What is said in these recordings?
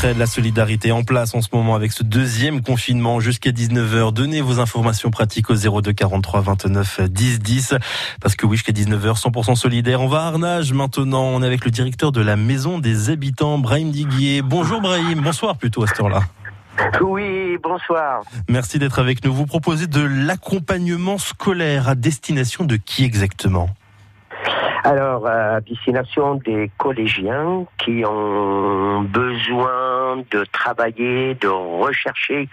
l'entraide, la solidarité en place en ce moment avec ce deuxième confinement jusqu'à 19h. Donnez vos informations pratiques au 02 43 29 10 10 parce que oui, jusqu'à 19h, 100% solidaire. On va à Arnage maintenant. On est avec le directeur de la Maison des Habitants, Brahim Diguier. Bonjour Brahim, bonsoir plutôt à cette heure-là. Oui, bonsoir. Merci d'être avec nous. Vous proposez de l'accompagnement scolaire à destination de qui exactement? Alors, à destination des collégiens qui ont besoin de travailler, de rechercher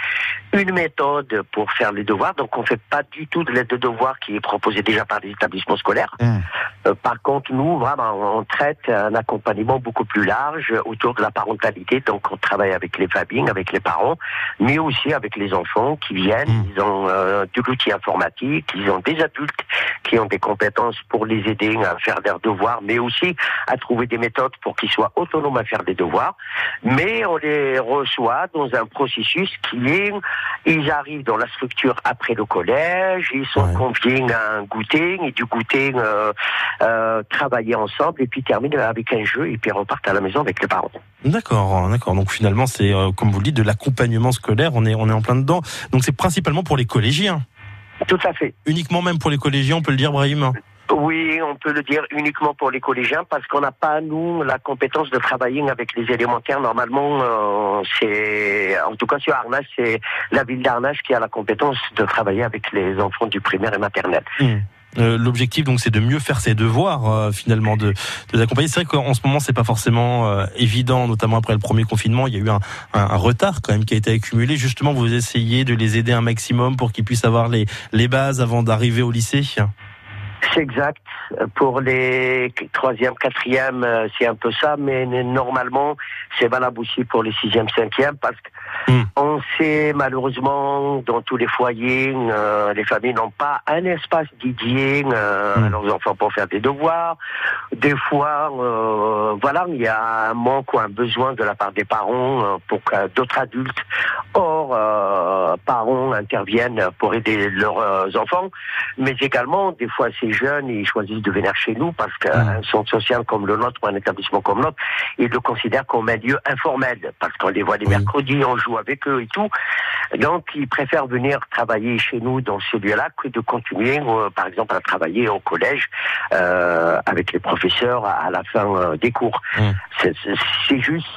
une méthode pour faire les devoirs. Donc, on ne fait pas du tout de l'aide de devoirs qui est proposée déjà par les établissements scolaires. Mmh. Euh, par contre, nous, vraiment, on traite un accompagnement beaucoup plus large autour de la parentalité. Donc, on travaille avec les familles, avec les parents, mais aussi avec les enfants qui viennent. Mmh. Ils ont euh, de l'outil informatique, ils ont des adultes qui ont des compétences pour les aider à faire leurs devoirs, mais aussi à trouver des méthodes pour qu'ils soient autonomes à faire des devoirs. Mais on les reçoit dans un processus qui est, ils arrivent dans la structure après le collège, ils sont conviés à un goûter, et du goûter euh, euh, travailler ensemble, et puis terminent avec un jeu, et puis repartent à la maison avec les parents. D'accord, d'accord. Donc finalement, c'est euh, comme vous le dites, de l'accompagnement scolaire. On est, on est en plein dedans. Donc c'est principalement pour les collégiens. Tout à fait. Uniquement même pour les collégiens, on peut le dire, Brahim? Oui, on peut le dire uniquement pour les collégiens parce qu'on n'a pas nous la compétence de travailler avec les élémentaires. Normalement, euh, c'est en tout cas sur Arnage, c'est la ville d'Arnage qui a la compétence de travailler avec les enfants du primaire et maternel. Hmm. Euh, l'objectif donc c'est de mieux faire ses devoirs euh, finalement de, de les accompagner. C'est vrai qu'en ce moment c'est pas forcément évident, notamment après le premier confinement, il y a eu un, retard quand même qui a été accumulé. Justement, vous essayez de les aider un maximum pour qu'ils puissent avoir les bases avant d'arriver au lycée? C'est exact. Pour les troisième, quatrième, euh, c'est un peu ça, mais normalement, c'est valable aussi pour les sixième, cinquième, parce qu'on hmm. sait malheureusement dans tous les foyers, euh, les familles n'ont pas un espace dédié euh, à hmm. leurs enfants pour faire des devoirs. Des fois, voilà, il y a un manque ou un besoin de la part des parents pour que d'autres adultes hors parents interviennent pour aider leurs enfants, mais également des fois ces jeunes ils choisissent de venir chez nous parce qu'un centre social comme le nôtre ou un établissement comme le nôtre, ils le considèrent comme un lieu informel parce qu'on les voit les mercredis, on joue avec eux et tout. Donc ils préfèrent venir travailler chez nous dans ce lieu-là que de continuer, euh, par exemple, à travailler au collège euh, avec les professeurs à, la fin euh, des cours. C'est juste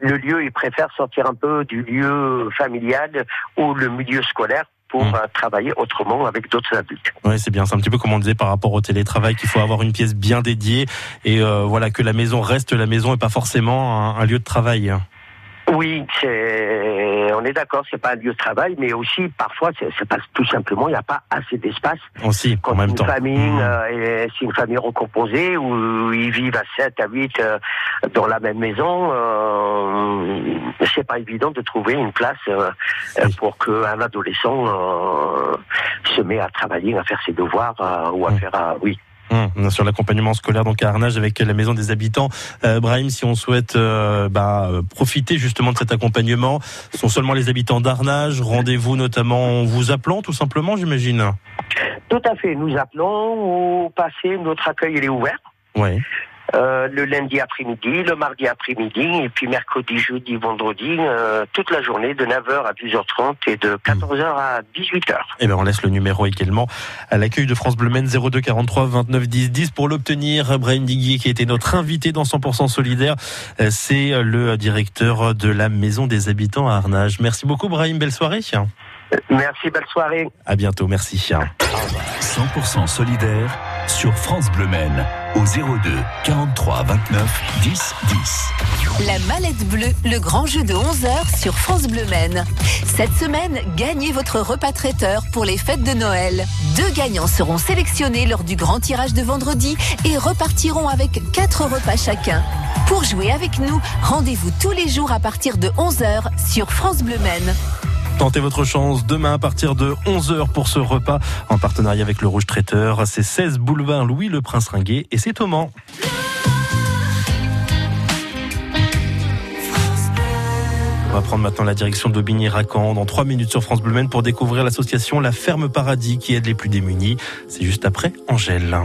le lieu, ils préfèrent sortir un peu du lieu familial ou le milieu scolaire pour hmm. euh, travailler autrement avec d'autres adultes. Oui, c'est bien. C'est un petit peu comme on disait par rapport au télétravail qu'il faut avoir une pièce bien dédiée et euh, voilà que la maison reste la maison et pas forcément un lieu de travail. Oui, c'est, on est d'accord, c'est pas un lieu de travail, mais aussi parfois c'est pas tout simplement il n'y a pas assez d'espace. Aussi, quand en même une temps. Famille, mmh. euh, c'est une famille recomposée où ils vivent à 7 à 8 euh, dans la même maison, euh, c'est pas évident de trouver une place euh, pour qu'un adolescent euh, se met à travailler, à faire ses devoirs ou à mmh. faire, oui, Hum, sur l'accompagnement scolaire donc à Arnage avec la maison des habitants. Euh, Brahim, si on souhaite euh, bah, profiter justement de cet accompagnement, ce sont seulement les habitants d'Arnage. Rendez-vous notamment en vous appelant tout simplement, j'imagine. Tout à fait. Nous appelons au passé. Notre accueil il est ouvert. Oui. Euh, le lundi après-midi, le mardi après-midi, et puis mercredi, jeudi, vendredi, euh, toute la journée de 9h à 10h30 et de 14h à 18h. Et bien on laisse le numéro également à l'accueil de France Bleu 02 43 29 10 10 pour l'obtenir. Brahim Diguier qui était notre invité dans 100% solidaire, euh, c'est le directeur de la Maison des Habitants à Arnage. Merci beaucoup Brahim, belle soirée. Merci, belle soirée. À bientôt, merci. 100% solidaire sur France Bleu Men au 02 43 29 10 10. La mallette bleue, le grand jeu de 11h sur France Bleu Men. Cette semaine, gagnez votre repas traiteur pour les fêtes de Noël. Deux gagnants seront sélectionnés lors du grand tirage de vendredi et repartiront avec quatre repas chacun. Pour jouer avec nous, rendez-vous tous les jours à partir de 11h sur France Bleu Men. Tentez votre chance demain à partir de 11h pour ce repas en partenariat avec le Rouge Traiteur. C'est 16 boulevard Louis le Prince Ringuet et c'est Thomas. On va prendre maintenant la direction d'Aubigny-Racan dans 3 minutes sur France Bleu pour découvrir l'association La Ferme Paradis qui aide les plus démunis. C'est juste après Angèle.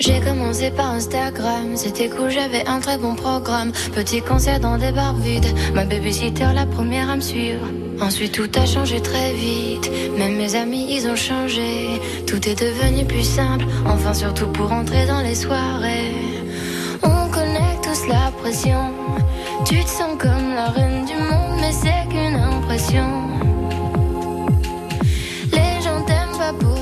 J'ai commencé par Instagram, c'était cool, j'avais un très bon programme. Petit concert dans des bars vides, ma babysitter la première à me suivre. Ensuite tout a changé très vite, même mes amis ils ont changé. Tout est devenu plus simple, enfin surtout pour entrer dans les soirées. On connaît tous la pression, tu te sens comme la reine du monde, mais c'est qu'une impression. Les gens t'aiment pas pour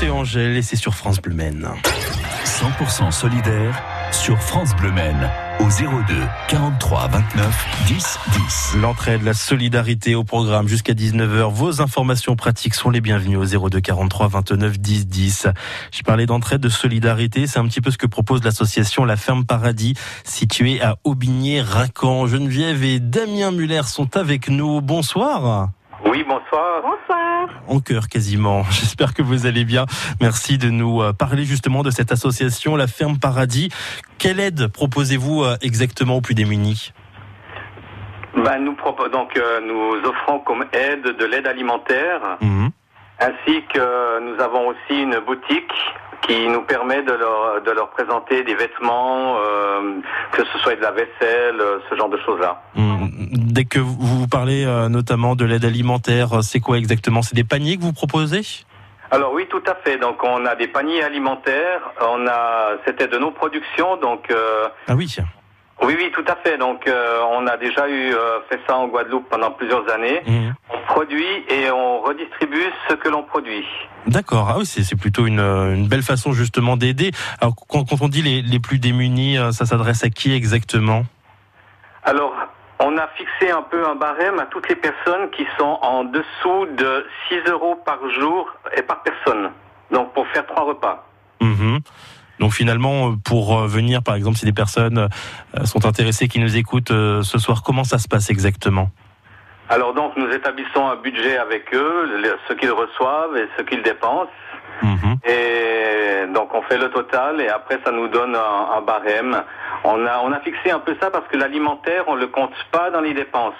Et c'est sur France Bleu 100% solidaire sur France Bleu au 02 43 29 10 10. L'entraide, la solidarité au programme jusqu'à 19h. Vos informations pratiques sont les bienvenues au 02 43 29 10 10. J'ai parlé d'entraide, de solidarité. C'est un petit peu ce que propose l'association La Ferme Paradis, située à Aubigné-Racan. Geneviève et Damien Muller sont avec nous. Bonsoir. Oui, bonsoir. Bonsoir. En cœur quasiment. J'espère que vous allez bien. Merci de nous euh, parler justement de cette association, la Ferme Paradis. Quelle aide proposez-vous euh, exactement aux plus démunis ben, nous, donc, euh, nous offrons comme aide de l'aide alimentaire, mhm. ainsi que nous avons aussi une boutique qui nous permet de leur, de leur présenter des vêtements, que ce soit de la vaisselle, ce genre de choses-là. Mhm dès que vous parlez euh, notamment de l'aide alimentaire, c'est quoi exactement? C'est des paniers que vous proposez? Alors oui, tout à fait. Donc on a des paniers alimentaires. On a, c'était de nos productions. Donc euh, ah oui. Oui, oui, tout à fait. Donc, euh, on a déjà eu fait ça en Guadeloupe pendant plusieurs années. Mmh. On produit et on redistribue ce que l'on produit. D'accord. Ah oui, c'est plutôt une, une, belle façon justement d'aider. Alors, quand, quand, on dit les, les plus démunis, ça s'adresse à qui exactement? Alors, on a fixé un peu un barème à toutes les personnes qui sont en dessous de 6 euros par jour et par personne. Donc pour faire trois repas. Mhm. Donc finalement, pour euh, venir, par exemple, si des personnes euh, sont intéressées, qui nous écoutent euh, ce soir, comment ça se passe exactement? Alors donc nous établissons un budget avec eux, ce qu'ils reçoivent et ce qu'ils dépensent. Mhm. Et donc on fait le total et après ça nous donne un, barème. On a, on a fixé un peu ça parce que l'alimentaire, on le compte pas dans les dépenses.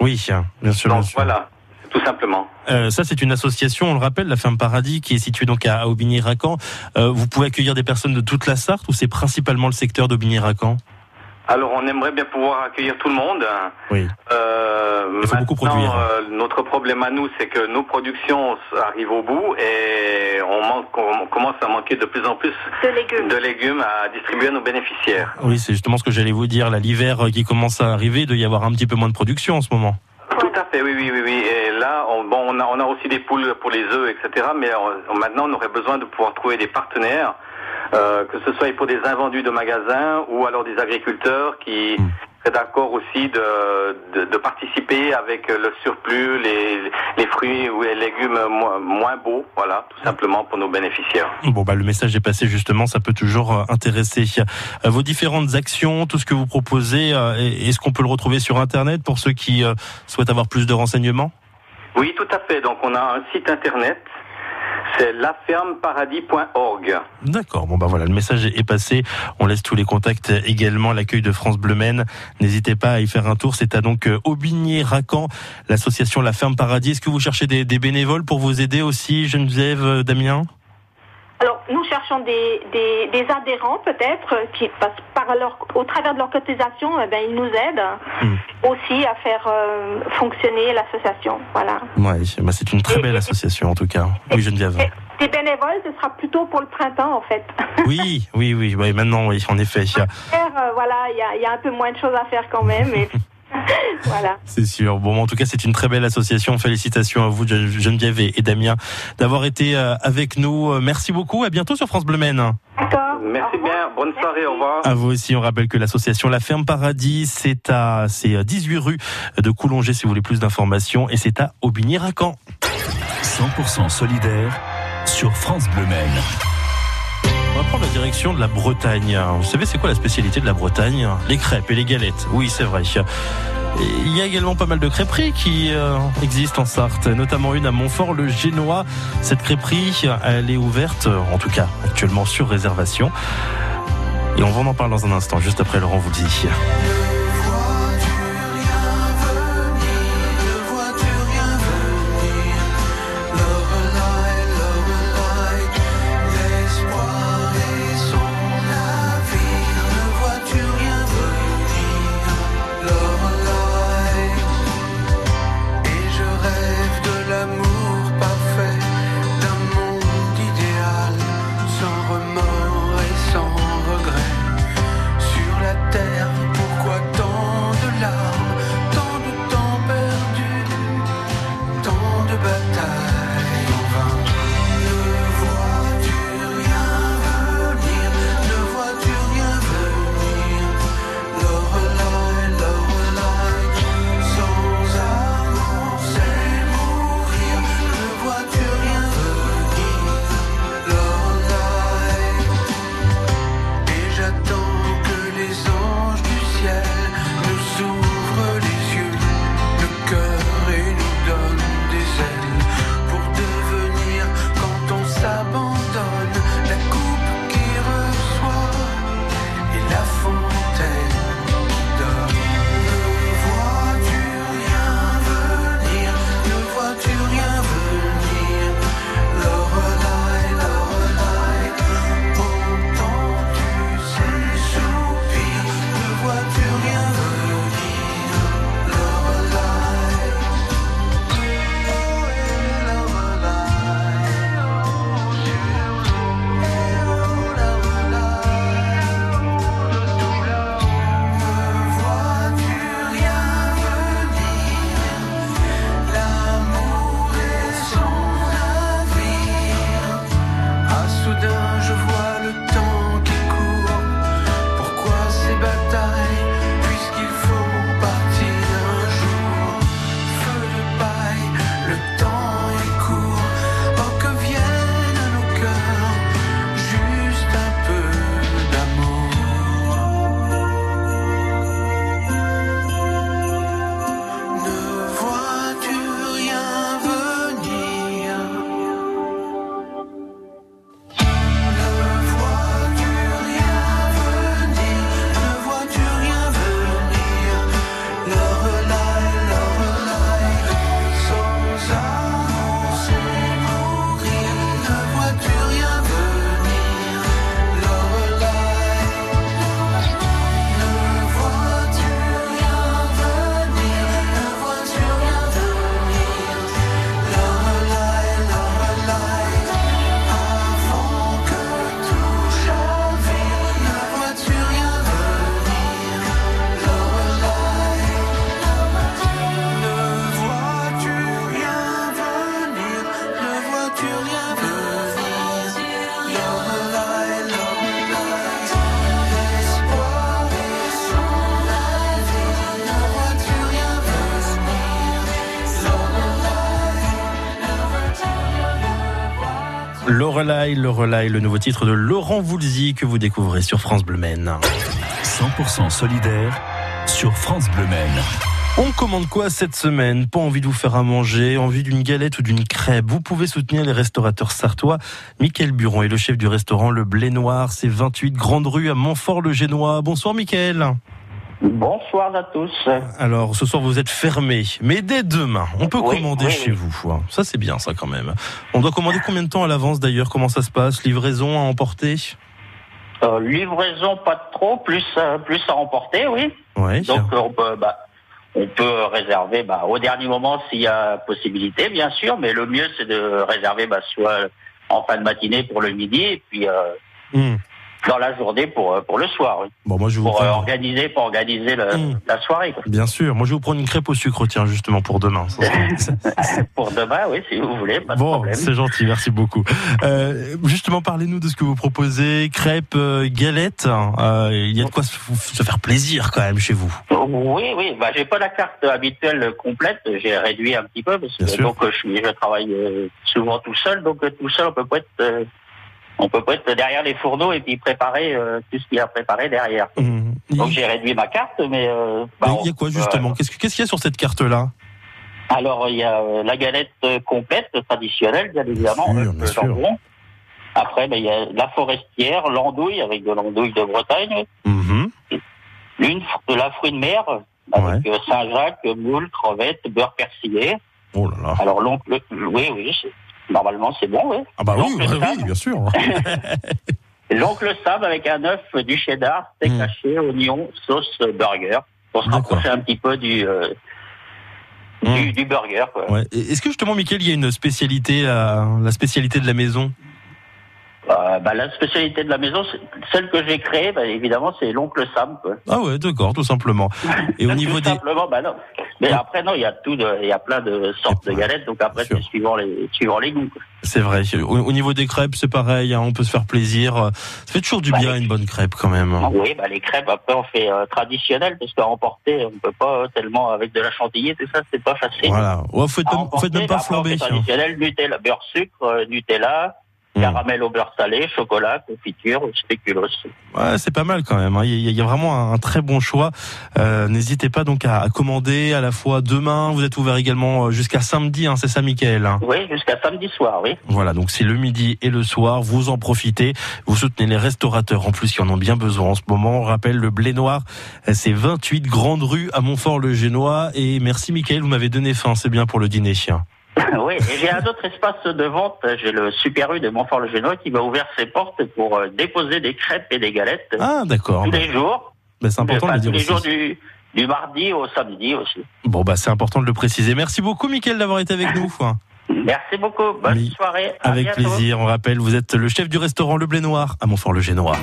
Oui, bien sûr. Donc voilà, tout simplement. Euh, ça, c'est une association, on le rappelle, la Ferme Paradis, qui est située donc à, Aubigny-Racan. Euh, vous pouvez accueillir des personnes de toute la Sarthe ou c'est principalement le secteur d'Aubigny-Racan alors, on aimerait bien pouvoir accueillir tout le monde. Oui. Euh, Il faut beaucoup produire. Euh, notre problème à nous, c'est que nos productions arrivent au bout et on, manque, on commence à manquer de plus en plus de légumes, de légumes à distribuer à nos bénéficiaires. Oui, c'est justement ce que j'allais vous dire. L'hiver qui commence à arriver, il doit y avoir un petit peu moins de production en ce moment. Tout à fait, oui, oui, oui. oui. Et là, on, bon, on a, on a aussi des poules pour les œufs, etc. Mais maintenant, on aurait besoin de pouvoir trouver des partenaires euh, que ce soit pour des invendus de magasins ou alors des agriculteurs qui hmm. seraient d'accord aussi de, de, participer avec le surplus, les, les fruits ou les légumes moins, beaux, voilà, tout simplement pour nos bénéficiaires. Bon, bah, le message est passé justement, ça peut toujours euh, intéresser. Euh, vos différentes actions, tout ce que vous proposez, est-ce qu'on peut le retrouver sur Internet pour ceux qui souhaitent avoir plus de renseignements? Oui, tout à fait. Donc on a un site Internet c'est lafermeparadis.org. D'accord. Bon, bah voilà, le message est passé. On laisse tous les contacts également. L'accueil de France Bleu N'hésitez pas à y faire un tour. C'est à donc euh, Aubigné-Racan, l'association La Ferme Paradis. Est-ce que vous cherchez des, des bénévoles pour vous aider aussi, Geneviève, euh, Damien? Alors, nous cherchons des, des, adhérents peut-être qui passent par leur, au travers de leur cotisation, eh ben, ils nous aident hmm. aussi à faire euh, fonctionner l'association. Voilà. Ouais, bah, c'est une très belle association en tout cas. Oui, Geneviève. Des bénévoles, ce sera plutôt pour le printemps en fait. Oui, oui, oui, oui maintenant, oui, en effet. Euh, voilà, il y a, un peu moins de choses à faire quand même. voilà. C'est sûr. Bon, en tout cas, c'est une très belle association. Félicitations à vous, Geneviève et Damien, d'avoir été euh, avec nous. Euh, merci beaucoup. À bientôt sur France Bleu Maine. D'accord. Merci bien. Bonne soirée. Au revoir. À vous aussi. On rappelle que l'association La Ferme Paradis, c'est à, c'est 18 rue de Coulongé si vous voulez plus d'informations et c'est à Aubigny-Racan. 100% solidaire sur France Bleu Maine. La direction de la Bretagne. Vous savez, c'est quoi la spécialité de la Bretagne? Les crêpes et les galettes. Oui, c'est vrai. il y a également pas mal de crêperies qui euh, existent en Sarthe, notamment une à Montfort, le Génois. Cette crêperie, elle est ouverte, en tout cas actuellement sur réservation. Et on va en parler dans un instant, juste après Laurent vous dit. Lorelai, Lorelai, le nouveau titre de Laurent Voulzy que vous découvrez sur France Bleu Maine. 100% solidaire sur France Bleu Maine. On commande quoi cette semaine? Pas envie de vous faire à manger, envie d'une galette ou d'une crêpe Vous pouvez soutenir les restaurateurs sartois. Mickaël Buron est le chef du restaurant Le Blé Noir, c'est 28 Grande Rue à Montfort-le-Génois. Bonsoir Mickaël. Bonsoir à tous. Alors, ce soir, vous êtes fermé, mais dès demain, on peut commander chez vous. Ça, c'est bien, ça, quand même. On doit commander combien de temps à l'avance, d'ailleurs? Comment ça se passe? Livraison à emporter? Euh, Livraison, pas trop, plus, euh, plus à emporter, oui. Donc, on peut, bah, on peut réserver bah, au dernier moment s'il y a possibilité, bien sûr, mais le mieux, c'est de réserver bah, soit en fin de matinée pour le midi, et puis... Euh, hmm dans la journée pour euh, pour le soir. Oui. Bon, moi je vous pour euh, organiser pour organiser le, mmh. la soirée. Quoi. Bien sûr. Moi je vais vous prendre une crêpe au sucre tiens justement pour demain. pour demain, oui, si vous voulez. Pas bon, c'est gentil, merci beaucoup. Euh, justement, parlez-nous de ce que vous proposez. Crêpes, euh, galettes. Euh, il y a de quoi se, faire plaisir quand même chez vous. Oui, oui. Bah, j'ai pas la carte habituelle complète. J'ai réduit un petit peu parce que donc je, je travaille souvent tout seul, donc tout seul on peut pas être on peut pas être derrière les fourneaux et puis préparer euh, tout ce qu'il y a préparé derrière. Mmh. Donc j'ai réduit ma carte, mais euh, bah, il y a quoi justement? Qu'est-ce qu'il y a sur cette carte-là? Alors il y a euh, la galette complète traditionnelle, bien évidemment, bien sûr. Après, ben, il y a la forestière, l'andouille avec de l'andouille de Bretagne, mmh. une de la fruit de mer avec Saint-Jacques, moule, crevette, beurre persillé. Oh là là. Alors l'oncle, oui, oui, Normalement, c'est bon, oui. Ah bah oui, oui, bien sûr. L'oncle Sam avec un œuf, du cheddar, steak mm. haché, oignon, sauce burger. Pour se rapprocher un petit peu du, euh, hmm. du, burger. Ouais. Est-ce que justement, Mickaël, il y a une spécialité, la spécialité de la maison? Euh, bah, la spécialité de la maison, celle que j'ai créée, bah, évidemment, c'est l'oncle Sam. Quoi. Ah ouais, d'accord, tout simplement. Et au niveau tout des... simplement, bah non. Mais après, non, il y a tout, il y a plein de sortes de galettes, donc après, c'est suivant les, suivant les goûts. C'est vrai. Au, niveau des crêpes, c'est pareil, hein, on peut se faire plaisir. Ça fait toujours du bah, bien une bonne crêpe quand même. Oui, bah, les crêpes, après, on fait euh, traditionnel, parce qu'à emporter, on peut pas tellement avec de la chantilly, tout ça, c'est pas facile. Voilà. Ouais, faut être, faut être même pas flambé. Traditionnel, Nutella, beurre sucre, euh, Nutella, Hmm. Caramel au beurre salé, chocolat, confiture, spéculoos. Ouais, c'est pas mal quand même. Hein. Il y a vraiment un très bon choix. Euh, n'hésitez pas donc à commander à la fois demain. Vous êtes ouvert également euh, jusqu'à samedi, hein, c'est ça, Michael hein? Oui, jusqu'à samedi soir, oui. Voilà, donc c'est le midi et le soir. Vous en profitez. Vous soutenez les restaurateurs en plus qui en ont bien besoin en ce moment. On rappelle le blé noir, c'est 28 Grande Rue à Montfort-le-Génois. Et merci, Michael, vous m'avez donné faim. C'est bien pour le dîner. chien. oui, et j'ai un autre espace de vente. J'ai le Super U de Montfort-le-Génois qui va ouvrir ses portes pour euh, déposer des crêpes et des galettes. Ah, d'accord. Tous les jours. Ben, c'est important de le dire tous les jours du, du mardi au samedi aussi. Bon, bah, c'est important de le préciser. Merci beaucoup, Mickaël, d'avoir été avec nous. Merci beaucoup. Bonne soirée. avec plaisir. On rappelle, vous êtes le chef du restaurant Le Blé Noir à Montfort-le-Génois.